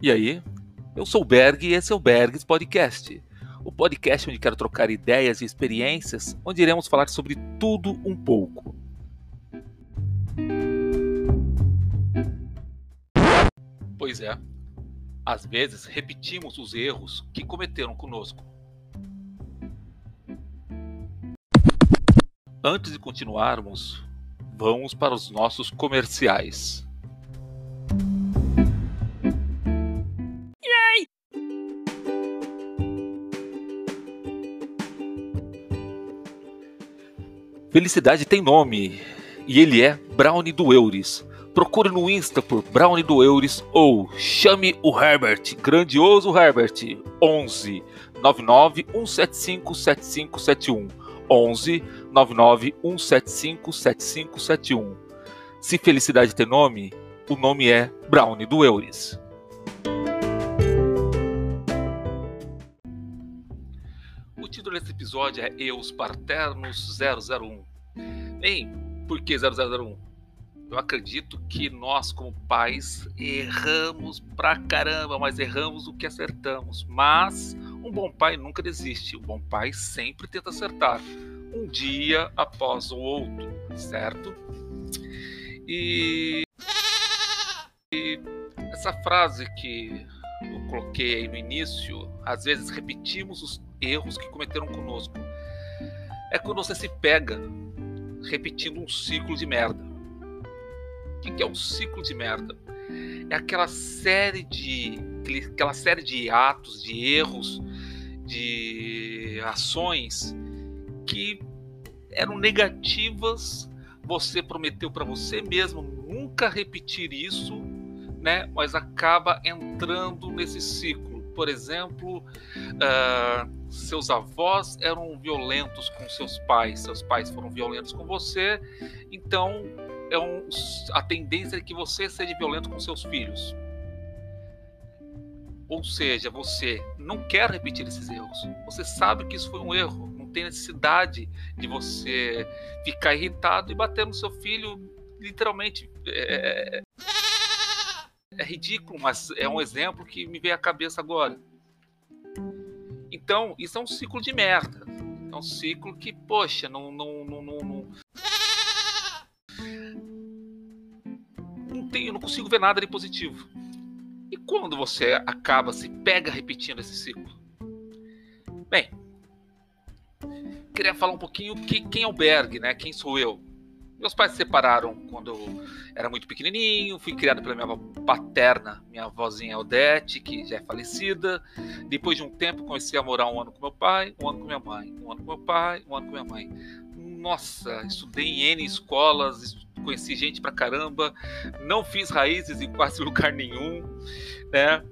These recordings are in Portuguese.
E aí? Eu sou o Berg e esse é o Bergs Podcast. O podcast onde quero trocar ideias e experiências, onde iremos falar sobre tudo um pouco. Pois é, às vezes repetimos os erros que cometeram conosco. Antes de continuarmos, vamos para os nossos comerciais. Felicidade tem nome e ele é Brownie do Euris. Procure no Insta por Brownie do Euris ou chame o Herbert, grandioso Herbert, 11 99 175 7571. 11 99 175 7571. Se felicidade tem nome, o nome é Brownie do Euris. Título desse episódio é Eus Parternos 001. Bem, por que 001? Eu acredito que nós, como pais, erramos pra caramba, mas erramos o que acertamos. Mas um bom pai nunca desiste. Um bom pai sempre tenta acertar, um dia após o outro, certo? E, e essa frase que eu coloquei aí no início, às vezes repetimos os erros que cometeram conosco. É quando você se pega repetindo um ciclo de merda. O que é um ciclo de merda? É aquela série de aquela série de atos, de erros, de ações que eram negativas. Você prometeu para você mesmo nunca repetir isso, né? Mas acaba entrando nesse ciclo por exemplo, uh, seus avós eram violentos com seus pais, seus pais foram violentos com você, então é um, a tendência é que você seja violento com seus filhos. Ou seja, você não quer repetir esses erros. Você sabe que isso foi um erro. Não tem necessidade de você ficar irritado e bater no seu filho, literalmente. É, é ridículo, mas é um exemplo que me veio à cabeça agora. Então, isso é um ciclo de merda. É um ciclo que, poxa, não. Não, não, não, não... não, tem, eu não consigo ver nada de positivo. E quando você acaba, se pega repetindo esse ciclo? Bem, queria falar um pouquinho que, quem é o Berg, né? Quem sou eu? Meus pais se separaram quando eu era muito pequenininho, fui criado pela minha avó paterna, minha avózinha Odete, que já é falecida. Depois de um tempo, comecei a morar um ano com meu pai, um ano com minha mãe, um ano com meu pai, um ano com minha mãe. Nossa, estudei em N escolas, conheci gente pra caramba, não fiz raízes em quase lugar nenhum, né?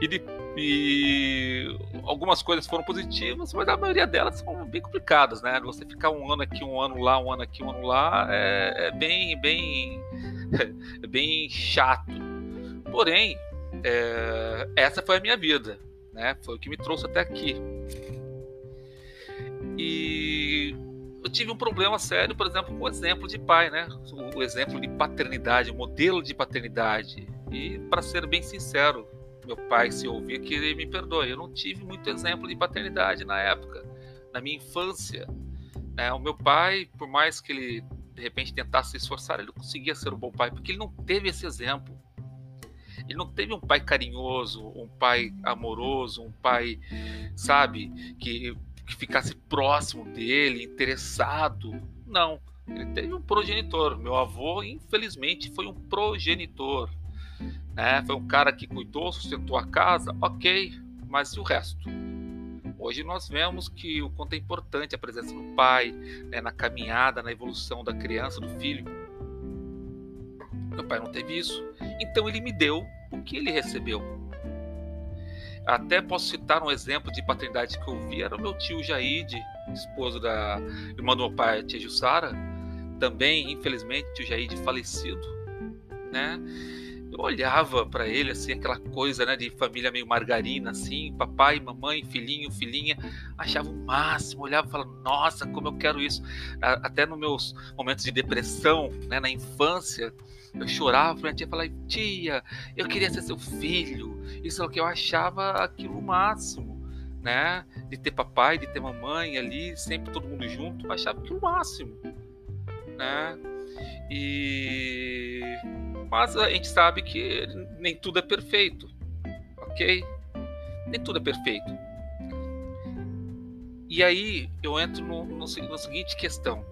E, de, e, algumas coisas foram positivas, mas a maioria delas são bem complicadas, né? Você ficar um ano aqui, um ano lá, um ano aqui, um ano lá, é, é bem, bem, é bem chato. Porém, é, essa foi a minha vida, né? Foi o que me trouxe até aqui. E eu tive um problema sério, por exemplo, com o exemplo de pai, né? O exemplo de paternidade, o modelo de paternidade. E para ser bem sincero, meu pai se ouvir que ele me perdoe. Eu não tive muito exemplo de paternidade na época, na minha infância. Né? O meu pai, por mais que ele de repente tentasse se esforçar, ele conseguia ser um bom pai, porque ele não teve esse exemplo. Ele não teve um pai carinhoso, um pai amoroso, um pai, sabe, que, que ficasse próximo dele, interessado. Não. Ele teve um progenitor. Meu avô, infelizmente, foi um progenitor. Né? Foi um cara que cuidou, sustentou a casa, ok, mas e o resto? Hoje nós vemos que o quanto é importante a presença do pai né, na caminhada, na evolução da criança, do filho. Meu pai não teve isso, então ele me deu o que ele recebeu. Até posso citar um exemplo de paternidade que eu vi, era o meu tio Jaide, esposo da irmã do meu pai, tia Jussara, também, infelizmente, tio Jaide falecido, né? Eu olhava para ele assim, aquela coisa, né, de família meio margarina assim, papai, mamãe, filhinho, filhinha, achava o máximo, olhava e falava, nossa, como eu quero isso. Até nos meus momentos de depressão, né, na infância, eu chorava, minha tia falava, tia, eu queria ser seu filho. Isso é o que eu achava aquilo o máximo, né? De ter papai, de ter mamãe ali, sempre todo mundo junto, eu achava aquilo o máximo, né? E mas a gente sabe que nem tudo é perfeito, ok? Nem tudo é perfeito. E aí eu entro no, no, no seguinte questão: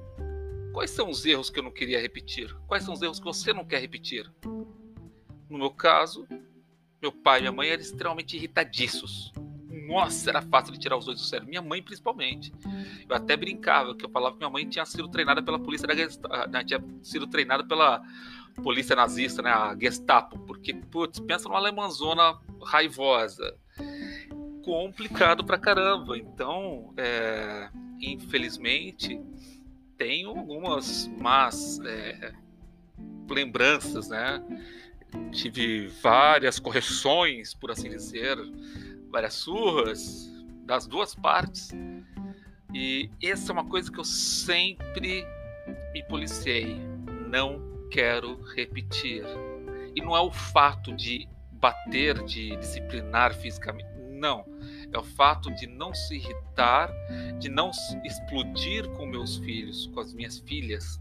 quais são os erros que eu não queria repetir? Quais são os erros que você não quer repetir? No meu caso, meu pai e minha mãe eram extremamente irritadiços. Nossa, era fácil de tirar os dois do sério. Minha mãe, principalmente. Eu até brincava, que eu falava que minha mãe tinha sido treinada pela polícia da Gestapo, né, tinha sido treinada pela polícia nazista, né, a Gestapo, porque, putz, pensa numa alemãzona raivosa. Complicado pra caramba. Então, é, infelizmente, tenho algumas más é, lembranças, né? Tive várias correções, por assim dizer, várias surras das duas partes. E essa é uma coisa que eu sempre me policiei. Não quero repetir. E não é o fato de bater, de disciplinar fisicamente. Não. É o fato de não se irritar, de não explodir com meus filhos, com as minhas filhas.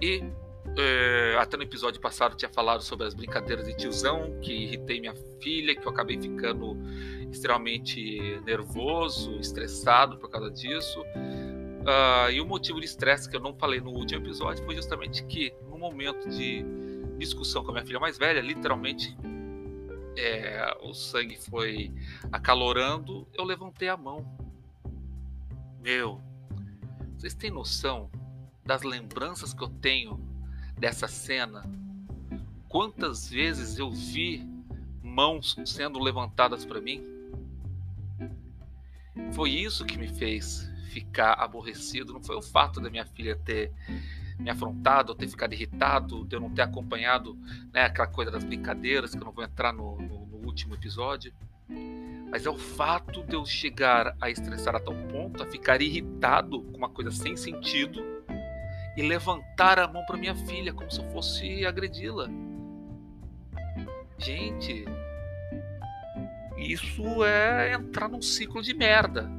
E é, até no episódio passado tinha falado sobre as brincadeiras de tiozão, que irritei minha filha, que eu acabei ficando extremamente nervoso, estressado por causa disso. Uh, e o motivo de estresse que eu não falei no último episódio foi justamente que no momento de discussão com a minha filha mais velha, literalmente é, o sangue foi acalorando, eu levantei a mão. Meu, vocês têm noção das lembranças que eu tenho dessa cena? Quantas vezes eu vi mãos sendo levantadas para mim? Foi isso que me fez ficar aborrecido não foi o fato da minha filha ter me afrontado, ter ficado irritado, de eu não ter acompanhado né, aquela coisa das brincadeiras, que eu não vou entrar no, no, no último episódio. Mas é o fato de eu chegar a estressar a tal ponto, a ficar irritado com uma coisa sem sentido e levantar a mão para minha filha como se eu fosse agredi-la. Gente, isso é entrar num ciclo de merda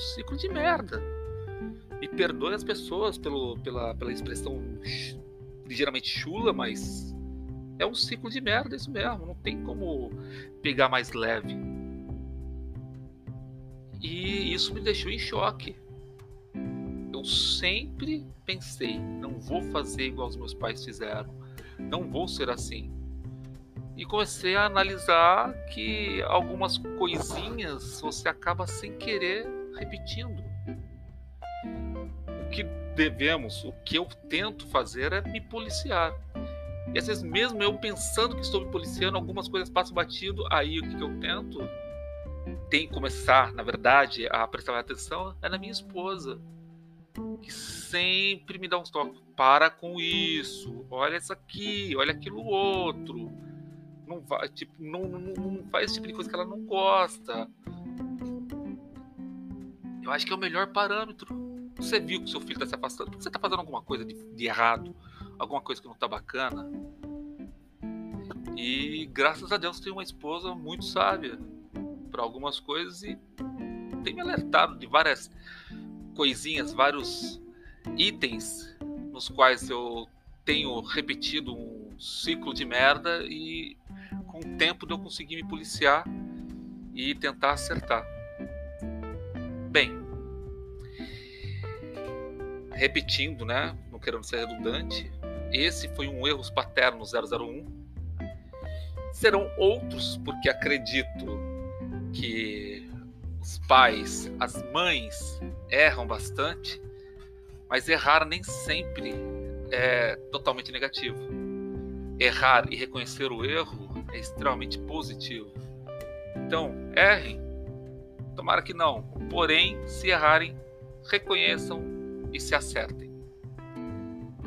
ciclo de merda. Me perdoe as pessoas pelo, pela, pela expressão ligeiramente chula, mas é um ciclo de merda isso mesmo. Não tem como pegar mais leve. E isso me deixou em choque. Eu sempre pensei, não vou fazer igual os meus pais fizeram. Não vou ser assim. E comecei a analisar que algumas coisinhas você acaba sem querer repetindo. O que devemos, o que eu tento fazer é me policiar. E às vezes, mesmo eu pensando que estou me policiando, algumas coisas passam batido, aí o que, eu tento? Tem que começar, na verdade, a prestar atenção é na minha esposa, que sempre me dá uns toques. Para com isso, olha isso aqui, olha aquilo outro. Não, vai, tipo, não, não, não faz esse tipo de coisa que ela não gosta eu acho que é o melhor parâmetro. Você viu que seu filho está se afastando, você está fazendo alguma coisa de, de, errado, alguma coisa que não está bacana. E graças a Deus tem uma esposa muito sábia para algumas coisas e tem me alertado de várias coisinhas, vários itens nos quais eu tenho repetido um ciclo de merda e com o tempo de eu conseguir me policiar e tentar acertar. Bem, repetindo, né, não querendo ser redundante, esse foi um erros paterno 001. Serão outros, porque acredito que os pais, as mães erram bastante, mas errar nem sempre é totalmente negativo. Errar e reconhecer o erro é extremamente positivo. Então, errem, Tomara que não. Porém, se errarem, reconheçam e se acertem.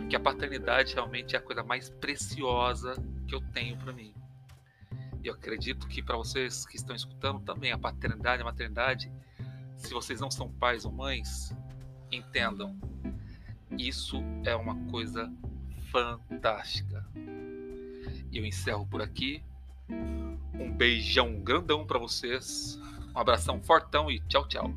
que a paternidade realmente é a coisa mais preciosa que eu tenho para mim. E eu acredito que para vocês que estão escutando também, a paternidade, a maternidade, se vocês não são pais ou mães, entendam, isso é uma coisa fantástica. E eu encerro por aqui. Um beijão grandão para vocês. Um abração fortão e tchau, tchau.